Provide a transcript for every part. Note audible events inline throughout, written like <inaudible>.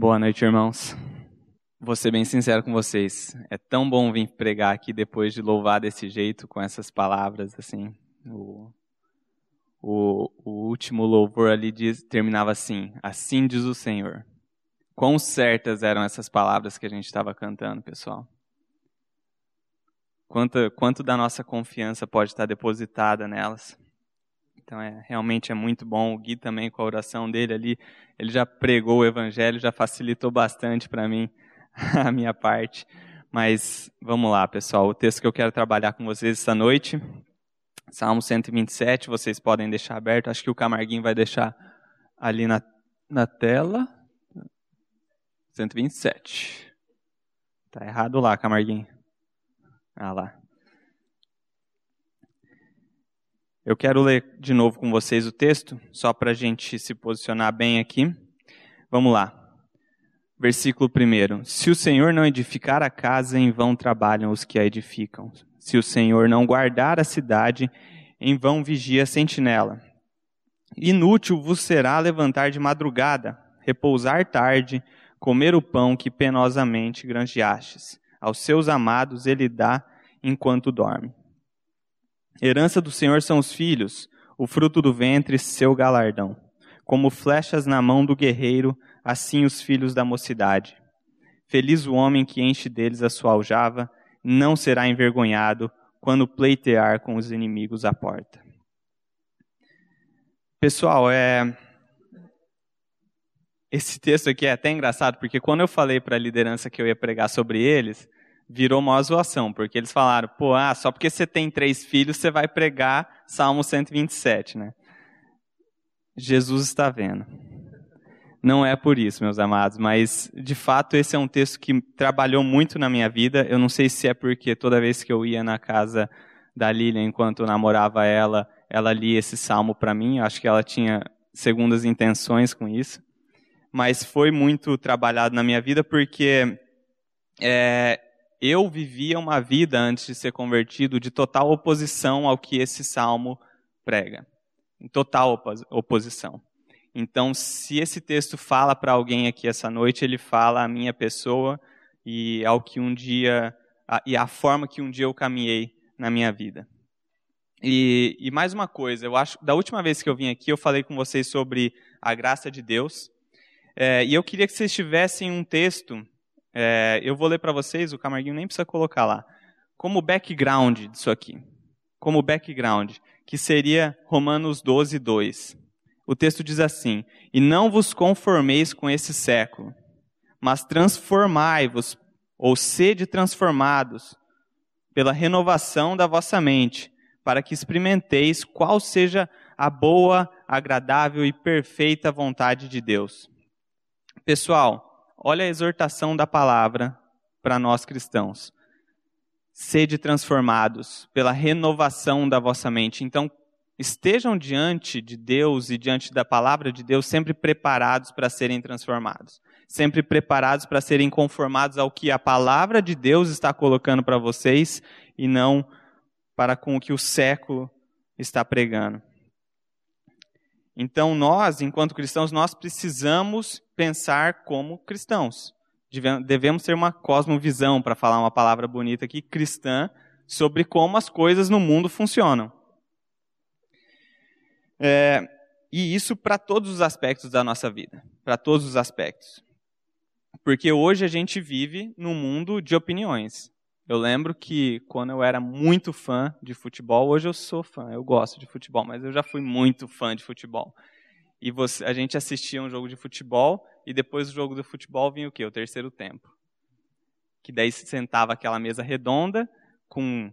Boa noite, irmãos. Vou ser bem sincero com vocês. É tão bom vir pregar aqui depois de louvar desse jeito, com essas palavras, assim. O, o, o último louvor ali diz, terminava assim: Assim diz o Senhor. Quão certas eram essas palavras que a gente estava cantando, pessoal. Quanto, quanto da nossa confiança pode estar depositada nelas. Então, é, realmente é muito bom. O Gui também, com a oração dele ali, ele já pregou o evangelho, já facilitou bastante para mim <laughs> a minha parte. Mas vamos lá, pessoal. O texto que eu quero trabalhar com vocês essa noite, Salmo 127, vocês podem deixar aberto. Acho que o Camarguinho vai deixar ali na, na tela. 127. Tá errado lá, Camarguinho. Ah lá. Eu quero ler de novo com vocês o texto, só para a gente se posicionar bem aqui. Vamos lá. Versículo 1. Se o Senhor não edificar a casa, em vão trabalham os que a edificam. Se o Senhor não guardar a cidade, em vão vigia a sentinela. Inútil vos será levantar de madrugada, repousar tarde, comer o pão que penosamente granjeastes. Aos seus amados ele dá enquanto dorme. Herança do Senhor são os filhos, o fruto do ventre, seu galardão. Como flechas na mão do guerreiro, assim os filhos da mocidade. Feliz o homem que enche deles a sua aljava, não será envergonhado quando pleitear com os inimigos à porta. Pessoal, é... esse texto aqui é até engraçado, porque quando eu falei para a liderança que eu ia pregar sobre eles, virou uma zoação, porque eles falaram, pô, ah, só porque você tem três filhos, você vai pregar Salmo 127, né? Jesus está vendo. Não é por isso, meus amados, mas de fato esse é um texto que trabalhou muito na minha vida. Eu não sei se é porque toda vez que eu ia na casa da Lília, enquanto eu namorava ela, ela lia esse salmo para mim. Eu acho que ela tinha segundas intenções com isso. Mas foi muito trabalhado na minha vida porque é, eu vivia uma vida antes de ser convertido de total oposição ao que esse salmo prega. Em total oposição. Então, se esse texto fala para alguém aqui essa noite, ele fala a minha pessoa e ao que um dia a, e a forma que um dia eu caminhei na minha vida. E, e mais uma coisa, eu acho, da última vez que eu vim aqui, eu falei com vocês sobre a graça de Deus. É, e eu queria que vocês tivessem um texto é, eu vou ler para vocês, o Camarguinho nem precisa colocar lá. Como background disso aqui. Como background, que seria Romanos 12, 2. O texto diz assim: E não vos conformeis com esse século, mas transformai-vos, ou sede transformados, pela renovação da vossa mente, para que experimenteis qual seja a boa, agradável e perfeita vontade de Deus. Pessoal, Olha a exortação da palavra para nós cristãos. Sede transformados pela renovação da vossa mente. Então, estejam diante de Deus e diante da palavra de Deus sempre preparados para serem transformados. Sempre preparados para serem conformados ao que a palavra de Deus está colocando para vocês e não para com o que o século está pregando. Então nós, enquanto cristãos, nós precisamos pensar como cristãos. Devemos ter uma cosmovisão, para falar uma palavra bonita aqui, cristã, sobre como as coisas no mundo funcionam. É, e isso para todos os aspectos da nossa vida, para todos os aspectos. Porque hoje a gente vive num mundo de opiniões. Eu lembro que quando eu era muito fã de futebol, hoje eu sou fã, eu gosto de futebol, mas eu já fui muito fã de futebol. E você, a gente assistia um jogo de futebol e depois do jogo do futebol vinha o quê? O terceiro tempo. Que daí se sentava aquela mesa redonda com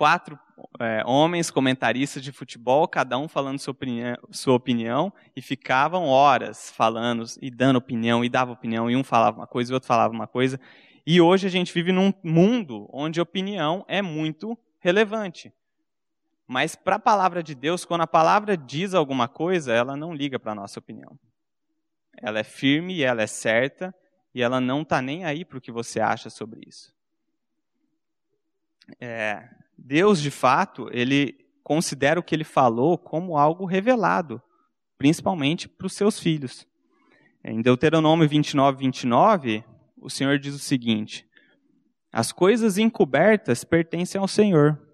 quatro é, homens comentaristas de futebol, cada um falando sua opinião, sua opinião, e ficavam horas falando e dando opinião, e dava opinião, e um falava uma coisa e o outro falava uma coisa. E hoje a gente vive num mundo onde opinião é muito relevante. Mas para a palavra de Deus, quando a palavra diz alguma coisa, ela não liga para a nossa opinião. Ela é firme, ela é certa, e ela não está nem aí para o que você acha sobre isso. É, Deus, de fato, ele considera o que ele falou como algo revelado, principalmente para os seus filhos. Em Deuteronômio 29, 29, o Senhor diz o seguinte: As coisas encobertas pertencem ao Senhor.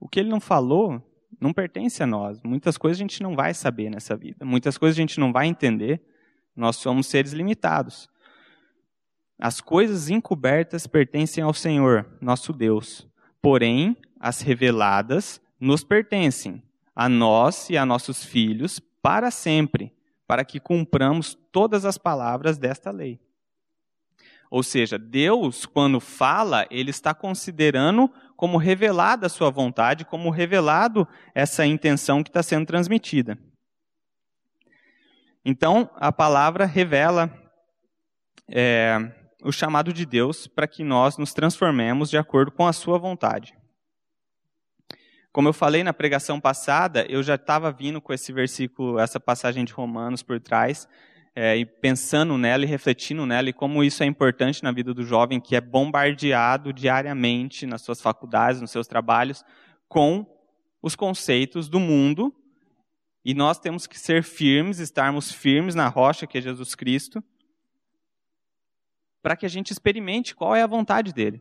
O que ele não falou não pertence a nós. Muitas coisas a gente não vai saber nessa vida. Muitas coisas a gente não vai entender. Nós somos seres limitados. As coisas encobertas pertencem ao Senhor, nosso Deus. Porém, as reveladas nos pertencem, a nós e a nossos filhos, para sempre, para que cumpramos todas as palavras desta lei. Ou seja, Deus, quando fala, ele está considerando como revelada a sua vontade, como revelado essa intenção que está sendo transmitida. Então, a palavra revela é, o chamado de Deus para que nós nos transformemos de acordo com a sua vontade. Como eu falei na pregação passada, eu já estava vindo com esse versículo, essa passagem de Romanos por trás, é, e pensando nela e refletindo nela e como isso é importante na vida do jovem que é bombardeado diariamente nas suas faculdades, nos seus trabalhos, com os conceitos do mundo. E nós temos que ser firmes, estarmos firmes na rocha que é Jesus Cristo, para que a gente experimente qual é a vontade dele.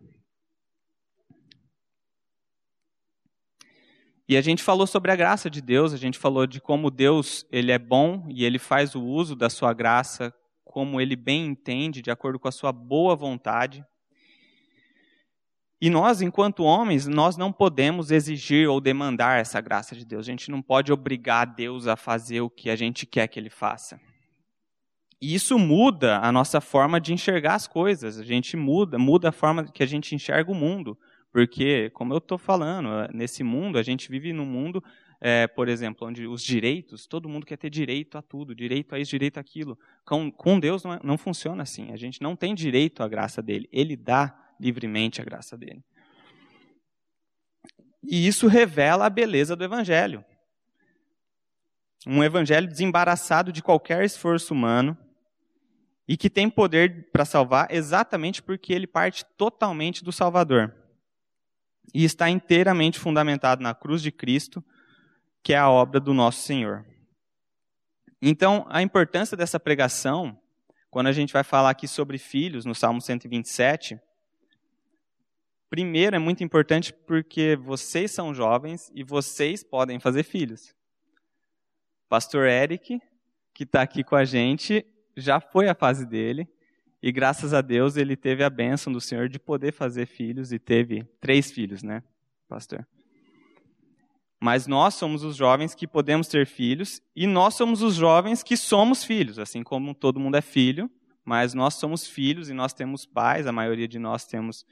E a gente falou sobre a graça de Deus, a gente falou de como Deus ele é bom e ele faz o uso da sua graça como ele bem entende, de acordo com a sua boa vontade. E nós, enquanto homens, nós não podemos exigir ou demandar essa graça de Deus. A gente não pode obrigar Deus a fazer o que a gente quer que ele faça. E isso muda a nossa forma de enxergar as coisas. A gente muda, muda a forma que a gente enxerga o mundo. Porque, como eu estou falando, eh, nesse mundo, a gente vive num mundo, é, por exemplo, onde os direitos, todo mundo quer ter direito a tudo, direito a isso, direito a aquilo. Com, com Deus não, é, não funciona assim. A gente não tem direito à graça dele. Ele dá livremente a graça dele. E isso revela a beleza do Evangelho. Um Evangelho desembaraçado de qualquer esforço humano e que tem poder para salvar exatamente porque ele parte totalmente do Salvador e está inteiramente fundamentado na cruz de Cristo, que é a obra do nosso Senhor. Então, a importância dessa pregação, quando a gente vai falar aqui sobre filhos, no Salmo 127, primeiro é muito importante porque vocês são jovens e vocês podem fazer filhos. Pastor Eric, que está aqui com a gente, já foi a fase dele, e graças a Deus ele teve a bênção do Senhor de poder fazer filhos e teve três filhos, né, pastor? Mas nós somos os jovens que podemos ter filhos e nós somos os jovens que somos filhos, assim como todo mundo é filho, mas nós somos filhos e nós temos pais, a maioria de nós temos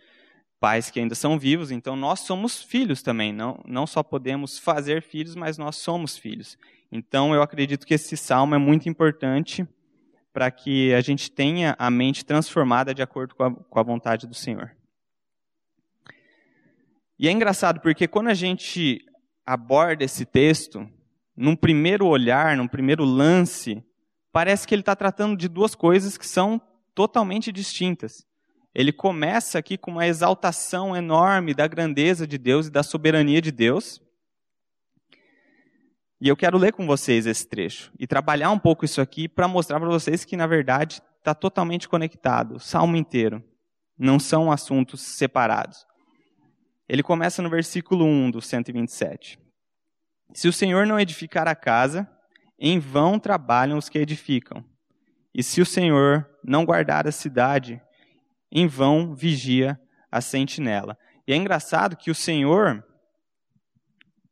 pais que ainda são vivos, então nós somos filhos também, não, não só podemos fazer filhos, mas nós somos filhos. Então eu acredito que esse salmo é muito importante para que a gente tenha a mente transformada de acordo com a, com a vontade do Senhor. E é engraçado porque quando a gente aborda esse texto, num primeiro olhar, num primeiro lance, parece que ele está tratando de duas coisas que são totalmente distintas. Ele começa aqui com uma exaltação enorme da grandeza de Deus e da soberania de Deus. E eu quero ler com vocês esse trecho e trabalhar um pouco isso aqui para mostrar para vocês que, na verdade, está totalmente conectado, o salmo inteiro. Não são assuntos separados. Ele começa no versículo 1 do 127. Se o Senhor não edificar a casa, em vão trabalham os que edificam. E se o Senhor não guardar a cidade, em vão vigia a sentinela. E é engraçado que o Senhor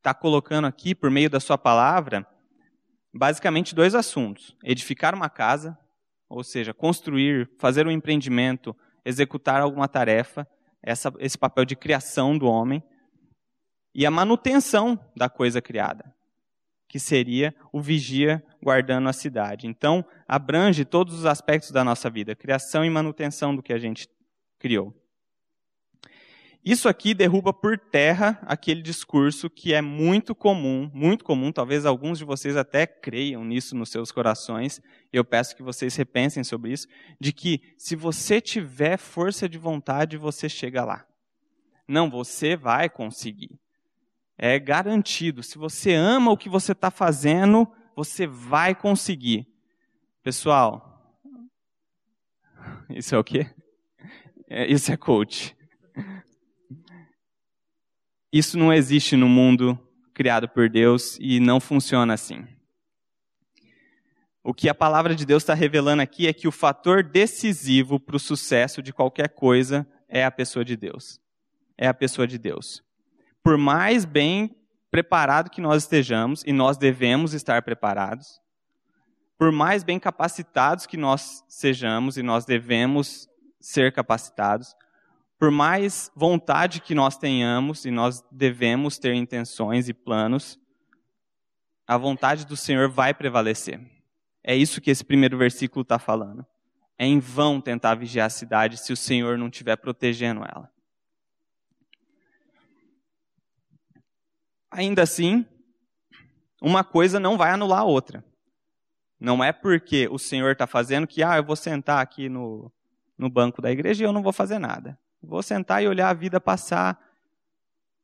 está colocando aqui, por meio da sua palavra, basicamente dois assuntos: edificar uma casa, ou seja, construir, fazer um empreendimento, executar alguma tarefa, essa, esse papel de criação do homem, e a manutenção da coisa criada, que seria o vigia guardando a cidade. Então, abrange todos os aspectos da nossa vida, criação e manutenção do que a gente criou. Isso aqui derruba por terra aquele discurso que é muito comum, muito comum, talvez alguns de vocês até creiam nisso nos seus corações, eu peço que vocês repensem sobre isso, de que se você tiver força de vontade, você chega lá. Não, você vai conseguir. É garantido. Se você ama o que você está fazendo, você vai conseguir. Pessoal, Isso é o quê? É, isso é coach. Isso não existe no mundo criado por Deus e não funciona assim. O que a palavra de Deus está revelando aqui é que o fator decisivo para o sucesso de qualquer coisa é a pessoa de Deus. É a pessoa de Deus. Por mais bem preparado que nós estejamos, e nós devemos estar preparados, por mais bem capacitados que nós sejamos, e nós devemos ser capacitados, por mais vontade que nós tenhamos, e nós devemos ter intenções e planos, a vontade do Senhor vai prevalecer. É isso que esse primeiro versículo está falando. É em vão tentar vigiar a cidade se o Senhor não estiver protegendo ela. Ainda assim, uma coisa não vai anular a outra. Não é porque o Senhor está fazendo que, ah, eu vou sentar aqui no, no banco da igreja e eu não vou fazer nada. Vou sentar e olhar a vida passar,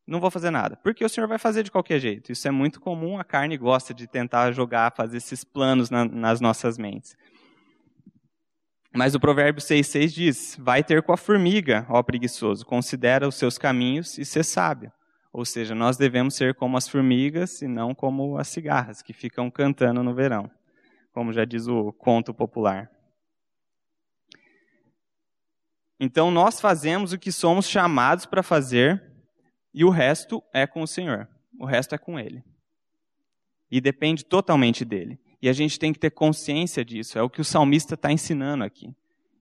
não vou fazer nada. Porque o Senhor vai fazer de qualquer jeito. Isso é muito comum, a carne gosta de tentar jogar, fazer esses planos na, nas nossas mentes. Mas o provérbio 6,6 diz: Vai ter com a formiga, ó preguiçoso, considera os seus caminhos e ser sábio. Ou seja, nós devemos ser como as formigas e não como as cigarras, que ficam cantando no verão, como já diz o conto popular. Então nós fazemos o que somos chamados para fazer e o resto é com o Senhor. O resto é com Ele. E depende totalmente dele. E a gente tem que ter consciência disso. É o que o salmista está ensinando aqui.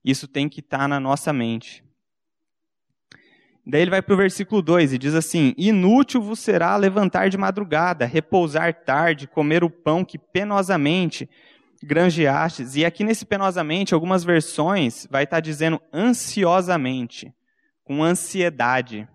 Isso tem que estar tá na nossa mente. Daí ele vai para o versículo 2 e diz assim: Inútil vos será levantar de madrugada, repousar tarde, comer o pão que penosamente granjeastes. E aqui nesse penosamente, algumas versões vai estar dizendo ansiosamente, com ansiedade.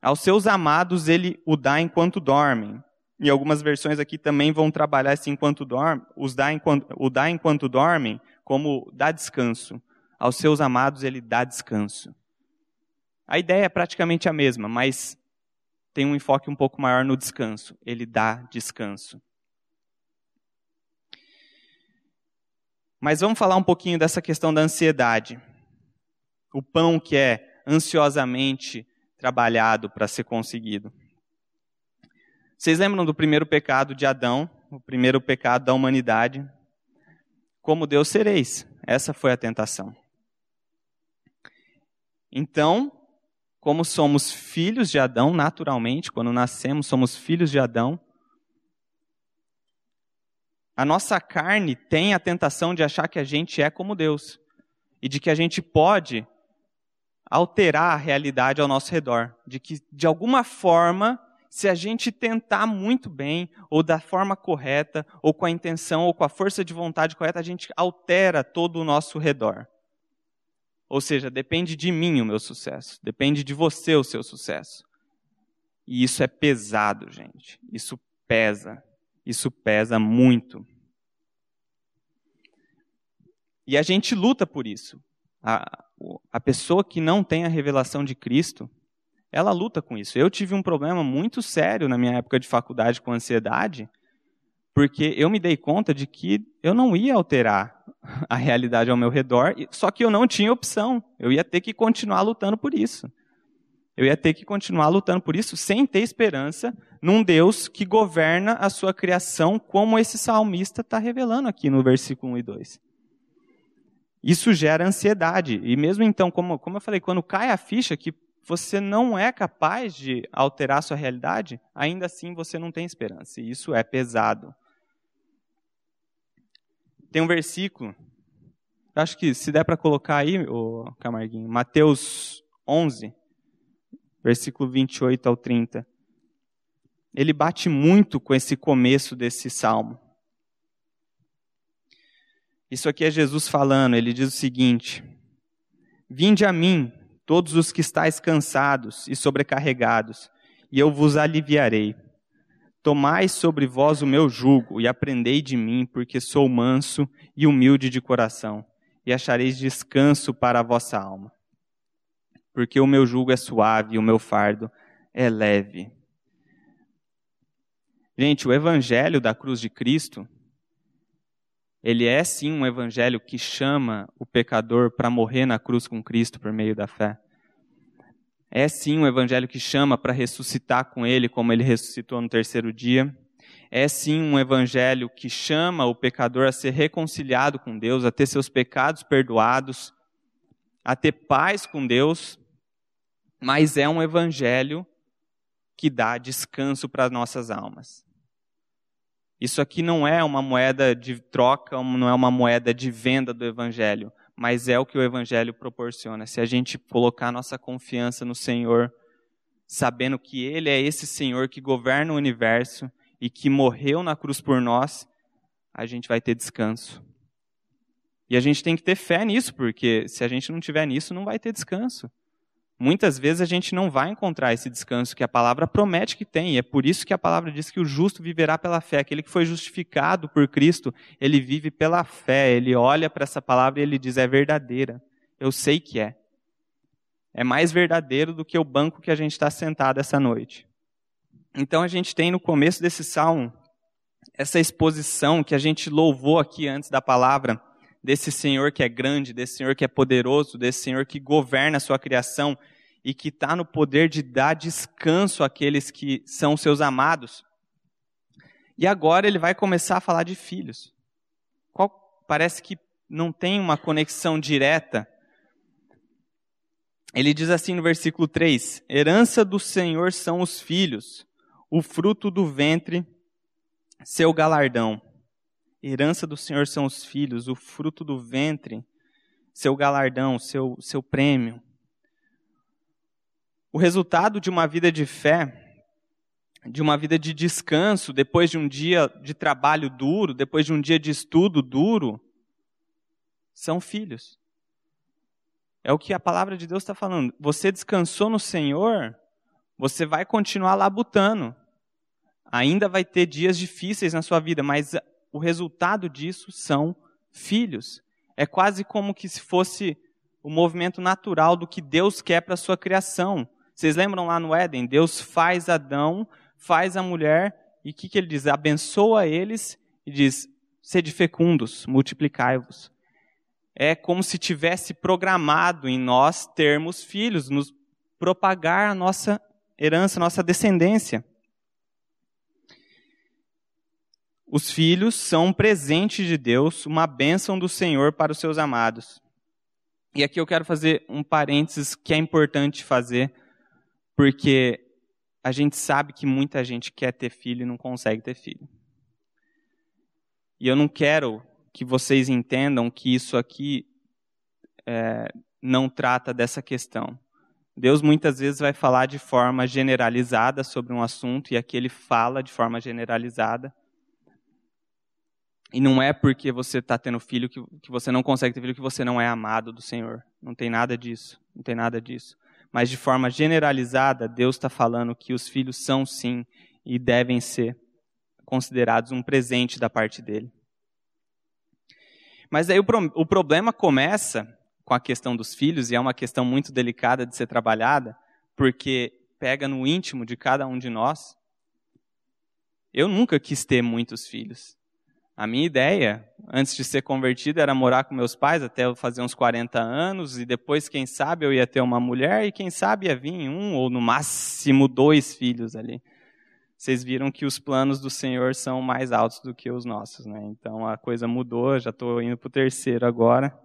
Aos seus amados ele o dá enquanto dormem. E algumas versões aqui também vão trabalhar esse enquanto dorme, os dá enquanto, o dá enquanto dormem como dá descanso. Aos seus amados ele dá descanso. A ideia é praticamente a mesma, mas tem um enfoque um pouco maior no descanso. Ele dá descanso. Mas vamos falar um pouquinho dessa questão da ansiedade. O pão que é ansiosamente trabalhado para ser conseguido. Vocês lembram do primeiro pecado de Adão, o primeiro pecado da humanidade? Como Deus sereis. Essa foi a tentação. Então, como somos filhos de Adão, naturalmente, quando nascemos, somos filhos de Adão, a nossa carne tem a tentação de achar que a gente é como Deus e de que a gente pode alterar a realidade ao nosso redor, de que de alguma forma, se a gente tentar muito bem, ou da forma correta, ou com a intenção, ou com a força de vontade correta, a gente altera todo o nosso redor. Ou seja, depende de mim o meu sucesso, depende de você o seu sucesso. E isso é pesado, gente. Isso pesa. Isso pesa muito. E a gente luta por isso. A, a pessoa que não tem a revelação de Cristo, ela luta com isso. Eu tive um problema muito sério na minha época de faculdade com ansiedade, porque eu me dei conta de que eu não ia alterar <laughs> a realidade ao meu redor, só que eu não tinha opção. Eu ia ter que continuar lutando por isso. Eu ia ter que continuar lutando por isso sem ter esperança num Deus que governa a sua criação, como esse salmista está revelando aqui no versículo 1 e 2. Isso gera ansiedade. E mesmo então, como, como eu falei, quando cai a ficha que você não é capaz de alterar a sua realidade, ainda assim você não tem esperança. E isso é pesado. Tem um versículo, acho que se der para colocar aí, o Camarguinho, Mateus 11, versículo 28 ao 30. Ele bate muito com esse começo desse salmo. Isso aqui é Jesus falando, ele diz o seguinte: Vinde a mim, todos os que estáis cansados e sobrecarregados, e eu vos aliviarei. Tomai sobre vós o meu jugo e aprendei de mim, porque sou manso e humilde de coração, e achareis descanso para a vossa alma. Porque o meu jugo é suave o meu fardo é leve. Gente, o evangelho da cruz de Cristo Ele é sim um evangelho que chama o pecador para morrer na cruz com Cristo por meio da fé. É sim um evangelho que chama para ressuscitar com ele, como ele ressuscitou no terceiro dia. É sim um evangelho que chama o pecador a ser reconciliado com Deus, a ter seus pecados perdoados, a ter paz com Deus. Mas é um evangelho que dá descanso para as nossas almas. Isso aqui não é uma moeda de troca, não é uma moeda de venda do Evangelho, mas é o que o Evangelho proporciona. Se a gente colocar nossa confiança no Senhor, sabendo que Ele é esse Senhor que governa o universo e que morreu na cruz por nós, a gente vai ter descanso. E a gente tem que ter fé nisso, porque se a gente não tiver nisso, não vai ter descanso muitas vezes a gente não vai encontrar esse descanso que a palavra promete que tem. E é por isso que a palavra diz que o justo viverá pela fé. Aquele que foi justificado por Cristo, ele vive pela fé. Ele olha para essa palavra e ele diz: é verdadeira. Eu sei que é. É mais verdadeiro do que o banco que a gente está sentado essa noite. Então a gente tem no começo desse salmo essa exposição que a gente louvou aqui antes da palavra desse Senhor que é grande, desse Senhor que é poderoso, desse Senhor que governa a sua criação e que está no poder de dar descanso àqueles que são seus amados. E agora ele vai começar a falar de filhos. Qual, parece que não tem uma conexão direta. Ele diz assim no versículo 3: Herança do Senhor são os filhos, o fruto do ventre, seu galardão. Herança do Senhor são os filhos, o fruto do ventre, seu galardão, seu, seu prêmio. O resultado de uma vida de fé, de uma vida de descanso, depois de um dia de trabalho duro, depois de um dia de estudo duro, são filhos. É o que a palavra de Deus está falando. Você descansou no Senhor, você vai continuar labutando. Ainda vai ter dias difíceis na sua vida, mas o resultado disso são filhos. É quase como que se fosse o movimento natural do que Deus quer para a sua criação. Vocês lembram lá no Éden? Deus faz Adão, faz a mulher, e o que, que ele diz? Abençoa eles e diz: sede fecundos, multiplicai-vos. É como se tivesse programado em nós termos filhos, nos propagar a nossa herança, a nossa descendência. Os filhos são um presente de Deus, uma bênção do Senhor para os seus amados. E aqui eu quero fazer um parênteses que é importante fazer, porque a gente sabe que muita gente quer ter filho e não consegue ter filho. E eu não quero que vocês entendam que isso aqui é, não trata dessa questão. Deus muitas vezes vai falar de forma generalizada sobre um assunto, e aqui ele fala de forma generalizada. E não é porque você está tendo filho que, que você não consegue ter filho que você não é amado do Senhor. Não tem nada disso. Não tem nada disso. Mas de forma generalizada, Deus está falando que os filhos são sim e devem ser considerados um presente da parte dele. Mas aí o, pro, o problema começa com a questão dos filhos, e é uma questão muito delicada de ser trabalhada, porque pega no íntimo de cada um de nós. Eu nunca quis ter muitos filhos. A minha ideia, antes de ser convertido, era morar com meus pais até eu fazer uns 40 anos, e depois, quem sabe, eu ia ter uma mulher, e quem sabe ia vir um ou no máximo dois filhos ali. Vocês viram que os planos do Senhor são mais altos do que os nossos, né? Então a coisa mudou, já estou indo para o terceiro agora.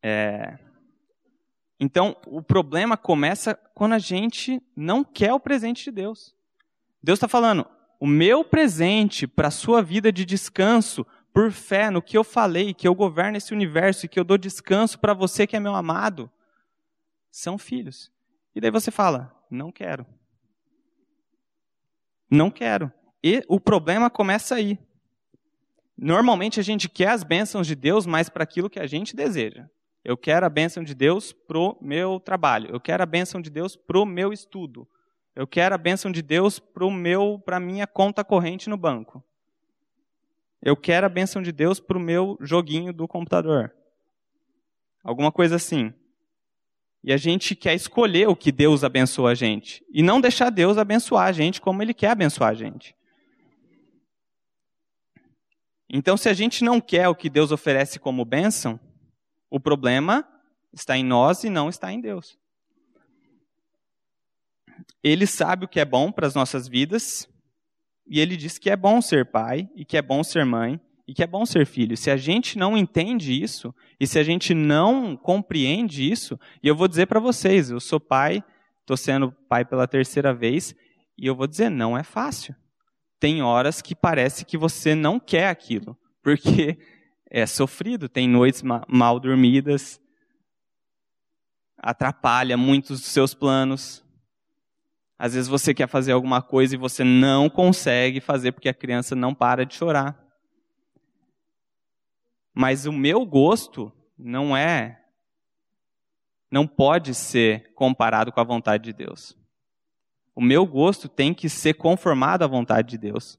É... Então o problema começa quando a gente não quer o presente de Deus. Deus está falando, o meu presente para a sua vida de descanso, por fé no que eu falei, que eu governo esse universo e que eu dou descanso para você que é meu amado, são filhos. E daí você fala: não quero. Não quero. E o problema começa aí. Normalmente a gente quer as bênçãos de Deus, mas para aquilo que a gente deseja. Eu quero a bênção de Deus pro meu trabalho. Eu quero a bênção de Deus pro meu estudo. Eu quero a bênção de Deus para meu, para minha conta corrente no banco. Eu quero a bênção de Deus para o meu joguinho do computador. Alguma coisa assim. E a gente quer escolher o que Deus abençoa a gente. E não deixar Deus abençoar a gente como Ele quer abençoar a gente. Então, se a gente não quer o que Deus oferece como bênção, o problema está em nós e não está em Deus. Ele sabe o que é bom para as nossas vidas, e ele diz que é bom ser pai, e que é bom ser mãe, e que é bom ser filho. Se a gente não entende isso, e se a gente não compreende isso, e eu vou dizer para vocês, eu sou pai, estou sendo pai pela terceira vez, e eu vou dizer, não é fácil tem horas que parece que você não quer aquilo, porque é sofrido, tem noites mal dormidas, atrapalha muitos dos seus planos. Às vezes você quer fazer alguma coisa e você não consegue fazer porque a criança não para de chorar. Mas o meu gosto não é, não pode ser comparado com a vontade de Deus. O meu gosto tem que ser conformado à vontade de Deus.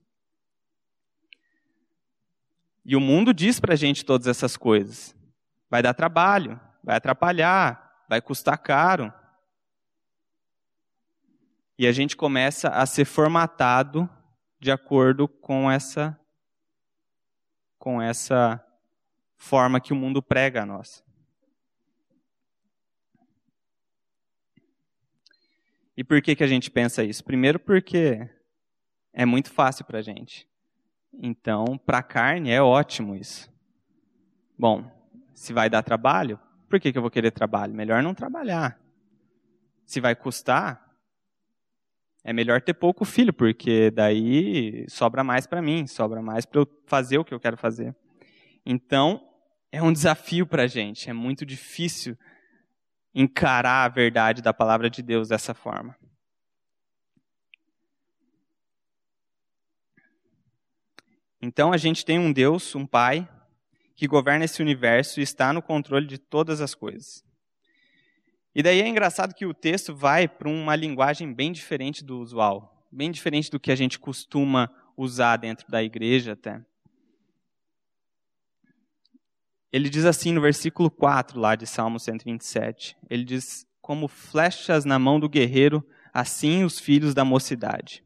E o mundo diz para a gente todas essas coisas. Vai dar trabalho, vai atrapalhar, vai custar caro. E a gente começa a ser formatado de acordo com essa com essa forma que o mundo prega a nós. E por que, que a gente pensa isso? Primeiro, porque é muito fácil para a gente. Então, para a carne é ótimo isso. Bom, se vai dar trabalho, por que, que eu vou querer trabalho? Melhor não trabalhar. Se vai custar, é melhor ter pouco filho, porque daí sobra mais para mim, sobra mais para eu fazer o que eu quero fazer. Então, é um desafio para a gente, é muito difícil encarar a verdade da palavra de Deus dessa forma. Então a gente tem um Deus, um Pai, que governa esse universo e está no controle de todas as coisas. E daí é engraçado que o texto vai para uma linguagem bem diferente do usual, bem diferente do que a gente costuma usar dentro da igreja até. Ele diz assim no versículo 4 lá de Salmo 127. Ele diz: Como flechas na mão do guerreiro, assim os filhos da mocidade.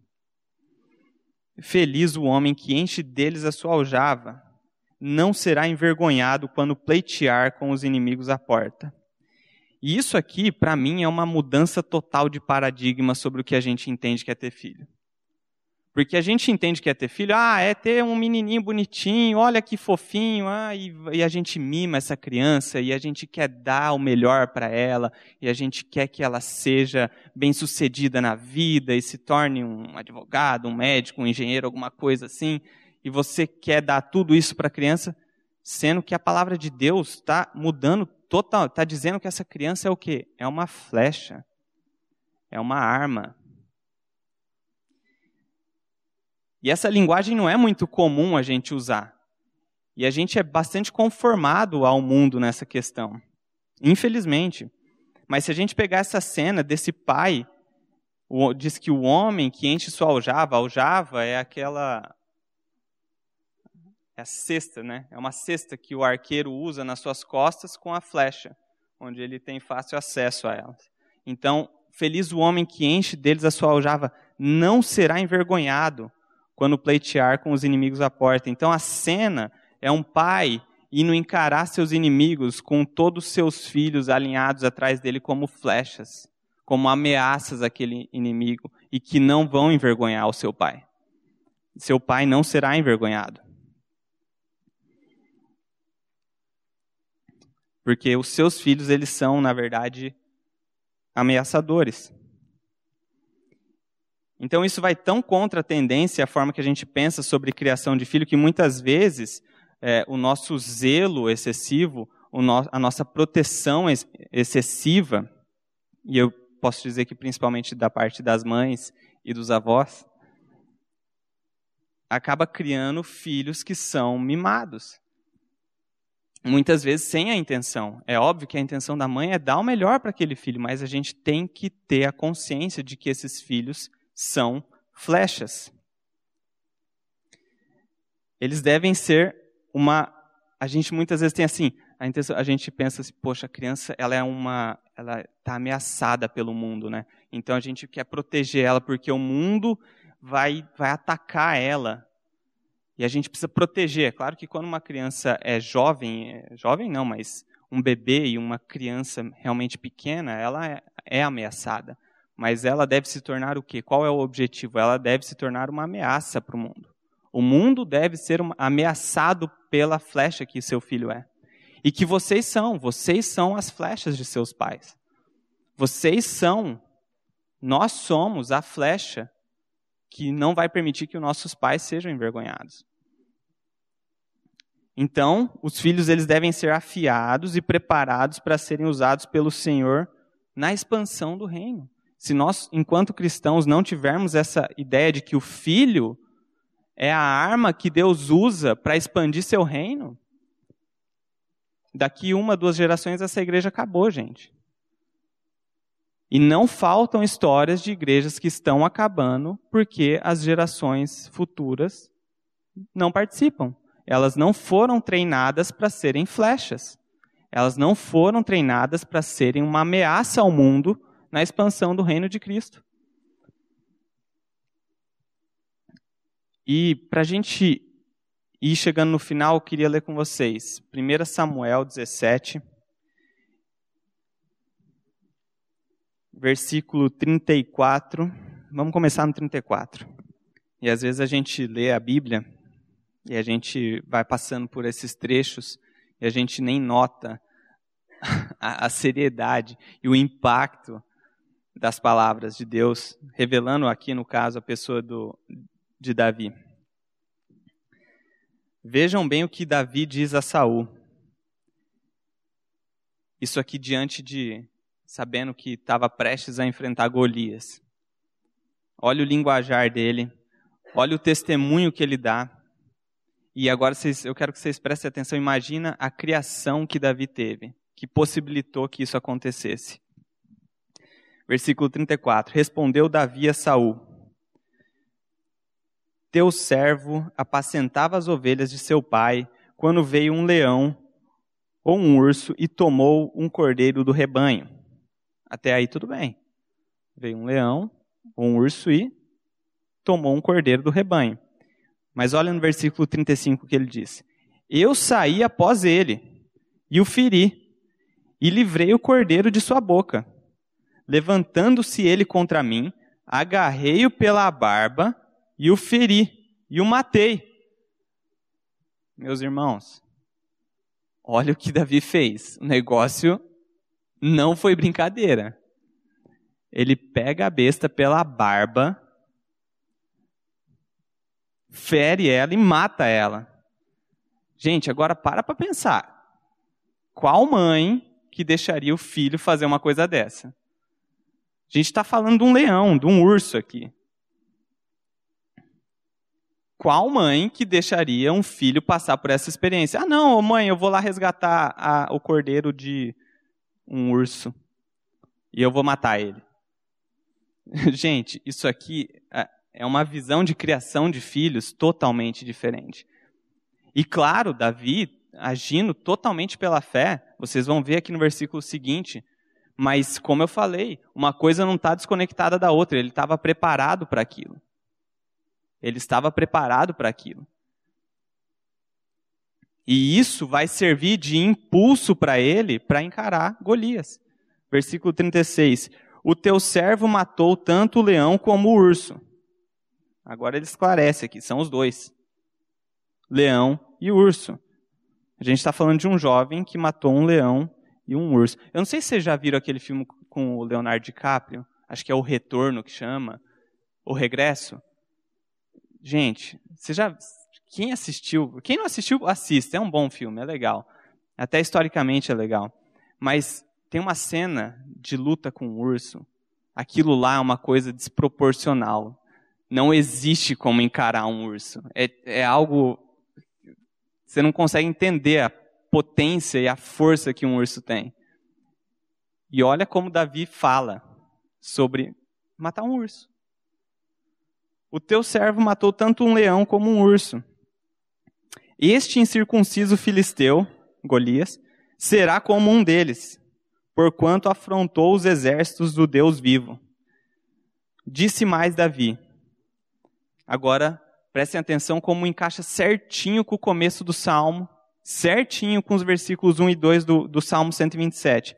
Feliz o homem que enche deles a sua aljava, não será envergonhado quando pleitear com os inimigos à porta. E isso aqui, para mim, é uma mudança total de paradigma sobre o que a gente entende que é ter filho. Porque a gente entende que é ter filho, ah, é ter um menininho bonitinho, olha que fofinho, ah, e, e a gente mima essa criança, e a gente quer dar o melhor para ela, e a gente quer que ela seja bem-sucedida na vida e se torne um advogado, um médico, um engenheiro, alguma coisa assim, e você quer dar tudo isso para a criança, sendo que a palavra de Deus está mudando total, está dizendo que essa criança é o quê? É uma flecha, é uma arma, E essa linguagem não é muito comum a gente usar. E a gente é bastante conformado ao mundo nessa questão. Infelizmente. Mas se a gente pegar essa cena desse pai, diz que o homem que enche sua aljava, aljava é aquela. É a cesta, né? É uma cesta que o arqueiro usa nas suas costas com a flecha, onde ele tem fácil acesso a elas. Então, feliz o homem que enche deles a sua aljava, não será envergonhado quando pleitear com os inimigos à porta. Então a cena é um pai indo encarar seus inimigos com todos os seus filhos alinhados atrás dele como flechas, como ameaças àquele inimigo e que não vão envergonhar o seu pai. Seu pai não será envergonhado. Porque os seus filhos, eles são, na verdade, ameaçadores. Então isso vai tão contra a tendência, a forma que a gente pensa sobre criação de filho, que muitas vezes é, o nosso zelo excessivo, no, a nossa proteção ex excessiva, e eu posso dizer que principalmente da parte das mães e dos avós, acaba criando filhos que são mimados. Muitas vezes sem a intenção. É óbvio que a intenção da mãe é dar o melhor para aquele filho, mas a gente tem que ter a consciência de que esses filhos são flechas. Eles devem ser uma. A gente muitas vezes tem assim, a, intenção, a gente pensa assim, poxa, a criança ela é uma, ela está ameaçada pelo mundo, né? Então a gente quer proteger ela porque o mundo vai vai atacar ela. E a gente precisa proteger. É claro que quando uma criança é jovem, é, jovem não, mas um bebê e uma criança realmente pequena, ela é, é ameaçada. Mas ela deve se tornar o quê? Qual é o objetivo? Ela deve se tornar uma ameaça para o mundo. O mundo deve ser ameaçado pela flecha que seu filho é. E que vocês são, vocês são as flechas de seus pais. Vocês são, nós somos a flecha que não vai permitir que os nossos pais sejam envergonhados. Então, os filhos eles devem ser afiados e preparados para serem usados pelo Senhor na expansão do reino. Se nós, enquanto cristãos, não tivermos essa ideia de que o filho é a arma que Deus usa para expandir seu reino, daqui uma, duas gerações essa igreja acabou, gente. E não faltam histórias de igrejas que estão acabando porque as gerações futuras não participam. Elas não foram treinadas para serem flechas. Elas não foram treinadas para serem uma ameaça ao mundo na expansão do reino de Cristo. E para a gente ir chegando no final, eu queria ler com vocês 1 Samuel 17, versículo 34. Vamos começar no 34. E às vezes a gente lê a Bíblia e a gente vai passando por esses trechos e a gente nem nota <laughs> a, a seriedade e o impacto das palavras de Deus, revelando aqui, no caso, a pessoa do, de Davi. Vejam bem o que Davi diz a Saul. Isso aqui diante de sabendo que estava prestes a enfrentar Golias. Olha o linguajar dele, olha o testemunho que ele dá. E agora vocês, eu quero que vocês prestem atenção. Imagina a criação que Davi teve, que possibilitou que isso acontecesse. Versículo 34. Respondeu Davi a Saul: Teu servo apacentava as ovelhas de seu pai, quando veio um leão ou um urso e tomou um cordeiro do rebanho. Até aí tudo bem. Veio um leão, um urso e tomou um cordeiro do rebanho. Mas olha no versículo 35 que ele diz: Eu saí após ele e o feri, e livrei o cordeiro de sua boca. Levantando-se ele contra mim, agarrei-o pela barba e o feri, e o matei. Meus irmãos, olha o que Davi fez. O negócio não foi brincadeira. Ele pega a besta pela barba, fere ela e mata ela. Gente, agora para para pensar. Qual mãe que deixaria o filho fazer uma coisa dessa? A gente está falando de um leão, de um urso aqui. Qual mãe que deixaria um filho passar por essa experiência? Ah, não, mãe, eu vou lá resgatar a, o cordeiro de um urso e eu vou matar ele. <laughs> Gente, isso aqui é, uma visão de criação de filhos totalmente diferente. E claro, Davi, agindo totalmente pela fé, vocês vão ver aqui no versículo seguinte, mas como eu falei, uma coisa não está desconectada da outra, ele estava preparado para aquilo. Ele estava preparado para aquilo. E isso vai servir de impulso para ele para encarar Golias. Versículo 36. O teu servo matou tanto o leão como o urso. Agora ele esclarece aqui, são os dois. Leão e urso. A gente está falando de um jovem que matou um leão e um urso. Eu não sei se vocês já viram aquele filme com o Leonardo DiCaprio, acho que é O Retorno que chama, O Regresso. Gente, você já quem assistiu, quem não assistiu, assista, é um bom filme, é legal. Até historicamente é legal. Mas tem uma cena de luta com um urso. Aquilo lá é uma coisa desproporcional. Não existe como encarar um urso. É, é algo. Você não consegue entender a potência e a força que um urso tem. E olha como Davi fala sobre matar um urso. O teu servo matou tanto um leão como um urso. Este incircunciso filisteu, Golias, será como um deles, porquanto afrontou os exércitos do Deus vivo. Disse mais Davi. Agora, prestem atenção como encaixa certinho com o começo do Salmo, certinho com os versículos 1 e 2 do, do Salmo 127.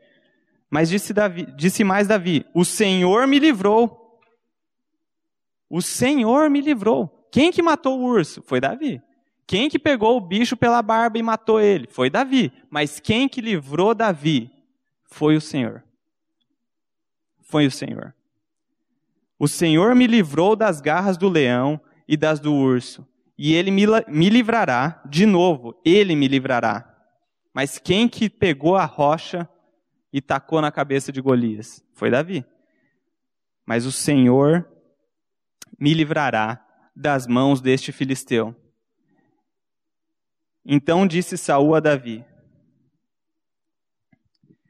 Mas disse, Davi, disse mais Davi: O Senhor me livrou. O Senhor me livrou. Quem que matou o urso? Foi Davi. Quem que pegou o bicho pela barba e matou ele? Foi Davi. Mas quem que livrou Davi? Foi o Senhor. Foi o Senhor. O Senhor me livrou das garras do leão e das do urso, e ele me, me livrará, de novo, ele me livrará. Mas quem que pegou a rocha e tacou na cabeça de Golias? Foi Davi. Mas o Senhor me livrará das mãos deste filisteu. Então disse Saul a Davi: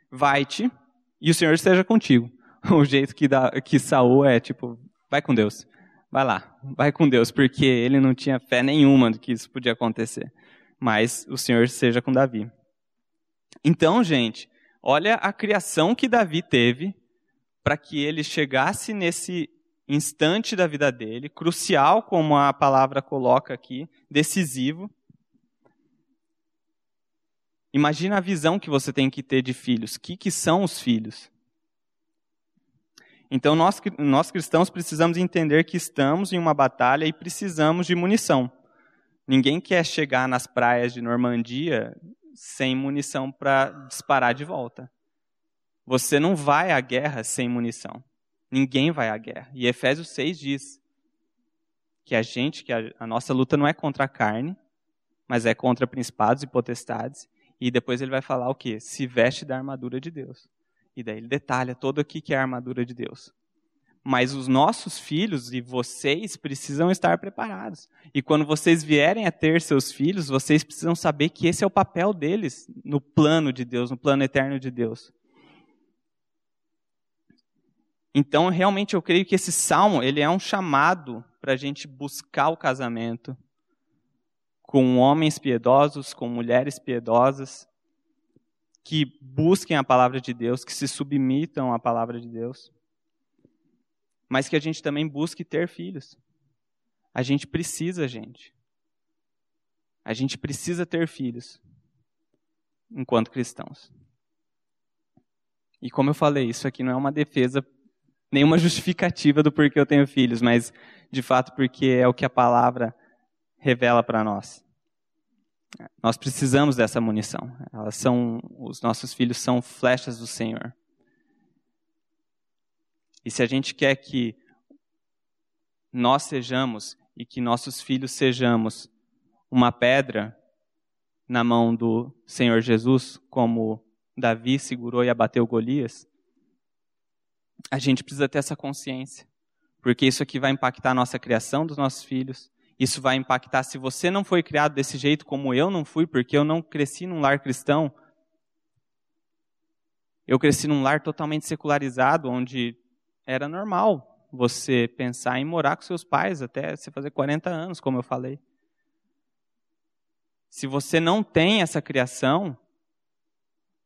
Vai-te, e o Senhor esteja contigo. <laughs> O jeito que, dá, que Saul é tipo, vai com Deus. Vai lá, vai com Deus, porque ele não tinha fé nenhuma de que isso podia acontecer. Mas o Senhor seja com Davi. Então, gente, olha a criação que Davi teve para que ele chegasse nesse instante da vida dele, crucial, como a palavra coloca aqui, decisivo. Imagina a visão que você tem que ter de filhos. O que, que são os filhos? Então, nós, nós cristãos precisamos entender que estamos em uma batalha e precisamos de munição. Ninguém quer chegar nas praias de Normandia sem munição para disparar de volta. Você não vai à guerra sem munição. Ninguém vai à guerra. E Efésios 6 diz que a gente, que a, a nossa luta não é contra a carne, mas é contra principados e potestades. E depois ele vai falar o quê? Se veste da armadura de Deus. E daí ele detalha todo aqui que é a armadura de Deus. Mas os nossos filhos e vocês precisam estar preparados. E quando vocês vierem a ter seus filhos, vocês precisam saber que esse é o papel deles no plano de Deus, no plano eterno de Deus. Então, realmente, eu creio que esse salmo ele é um chamado para a gente buscar o casamento com homens piedosos, com mulheres piedosas, que busquem a palavra de Deus, que se submitam à palavra de Deus, mas que a gente também busque ter filhos. A gente precisa, gente. A gente precisa ter filhos enquanto cristãos. E como eu falei, isso aqui não é uma defesa nenhuma <laughs> justificativa do porquê eu tenho filhos, mas de fato porque é o que a palavra revela para nós. Nós precisamos dessa munição. Elas são, os nossos filhos são flechas do Senhor. E se a gente quer que nós sejamos e que nossos filhos sejamos uma pedra na mão do Senhor Jesus, como Davi segurou e abateu Golias, a gente precisa ter essa consciência, porque isso aqui vai impactar a nossa criação dos nossos filhos. Isso vai impactar se você não foi criado desse jeito como eu não fui, porque eu não cresci num lar cristão. Eu cresci num lar totalmente secularizado, onde era normal você pensar em morar com seus pais até você fazer 40 anos, como eu falei. Se você não tem essa criação,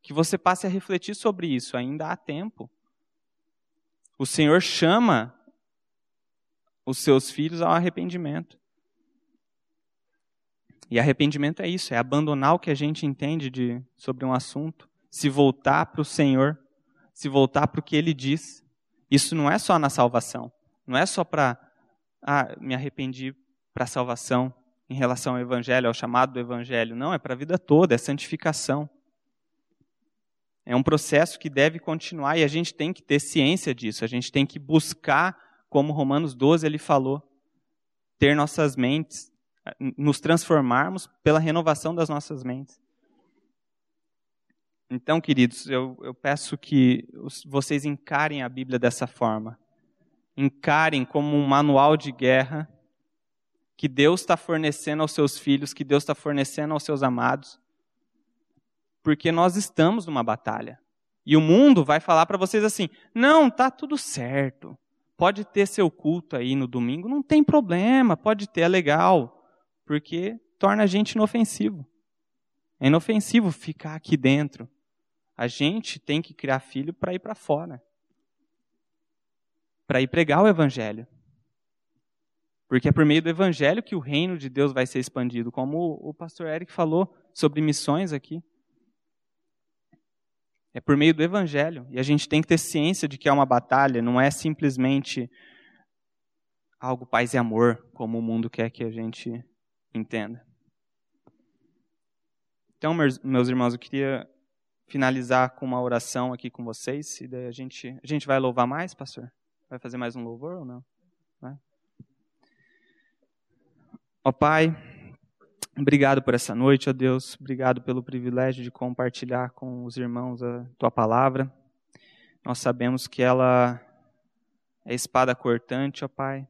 que você passe a refletir sobre isso, ainda há tempo. O Senhor chama os seus filhos ao arrependimento. E arrependimento é isso, é abandonar o que a gente entende de, sobre um assunto, se voltar para o Senhor, se voltar para o que Ele diz. Isso não é só na salvação, não é só para, ah, me arrependi para a salvação em relação ao Evangelho, ao chamado do Evangelho. Não, é para a vida toda, é santificação. É um processo que deve continuar e a gente tem que ter ciência disso. A gente tem que buscar, como Romanos 12 ele falou, ter nossas mentes, nos transformarmos pela renovação das nossas mentes. Então, queridos, eu, eu peço que vocês encarem a Bíblia dessa forma. Encarem como um manual de guerra que Deus está fornecendo aos seus filhos, que Deus está fornecendo aos seus amados porque nós estamos numa batalha. E o mundo vai falar para vocês assim: não, tá tudo certo. Pode ter seu culto aí no domingo, não tem problema, pode ter, é legal, porque torna a gente inofensivo. É inofensivo ficar aqui dentro. A gente tem que criar filho para ir para fora para ir pregar o evangelho. Porque é por meio do evangelho que o reino de Deus vai ser expandido, como o pastor Eric falou sobre missões aqui. É por meio do evangelho. E a gente tem que ter ciência de que é uma batalha, não é simplesmente algo paz e amor, como o mundo quer que a gente entenda. Então, meus irmãos, eu queria finalizar com uma oração aqui com vocês. E daí a gente, a gente vai louvar mais, pastor? Vai fazer mais um louvor ou não? Vai? Ó Pai, obrigado por essa noite, ó Deus. Obrigado pelo privilégio de compartilhar com os irmãos a tua palavra. Nós sabemos que ela é espada cortante, ó Pai.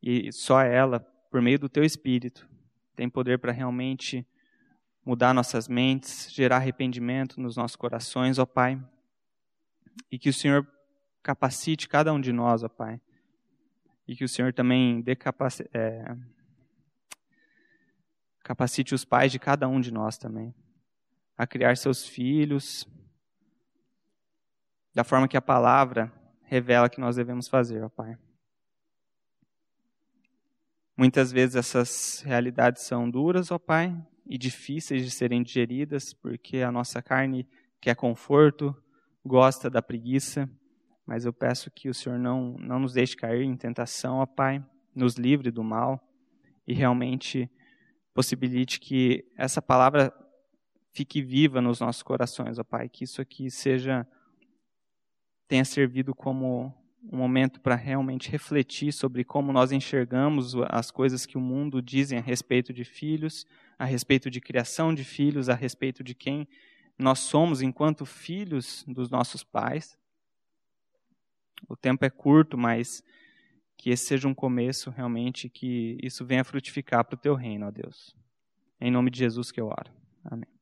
E só ela, por meio do teu espírito, tem poder para realmente mudar nossas mentes, gerar arrependimento nos nossos corações, ó Pai. E que o Senhor capacite cada um de nós, ó Pai. E que o Senhor também dê capaci é, capacite os pais de cada um de nós também a criar seus filhos da forma que a palavra revela que nós devemos fazer, ó Pai. Muitas vezes essas realidades são duras, ó Pai, e difíceis de serem digeridas, porque a nossa carne quer conforto, gosta da preguiça, mas eu peço que o Senhor não, não nos deixe cair em tentação, ó Pai, nos livre do mal e realmente possibilite que essa palavra fique viva nos nossos corações, ó Pai, que isso aqui seja tenha servido como um momento para realmente refletir sobre como nós enxergamos as coisas que o mundo dizem a respeito de filhos, a respeito de criação de filhos, a respeito de quem nós somos enquanto filhos dos nossos pais. O tempo é curto, mas que esse seja um começo realmente, que isso venha frutificar para o teu reino, ó Deus. Em nome de Jesus que eu oro. Amém.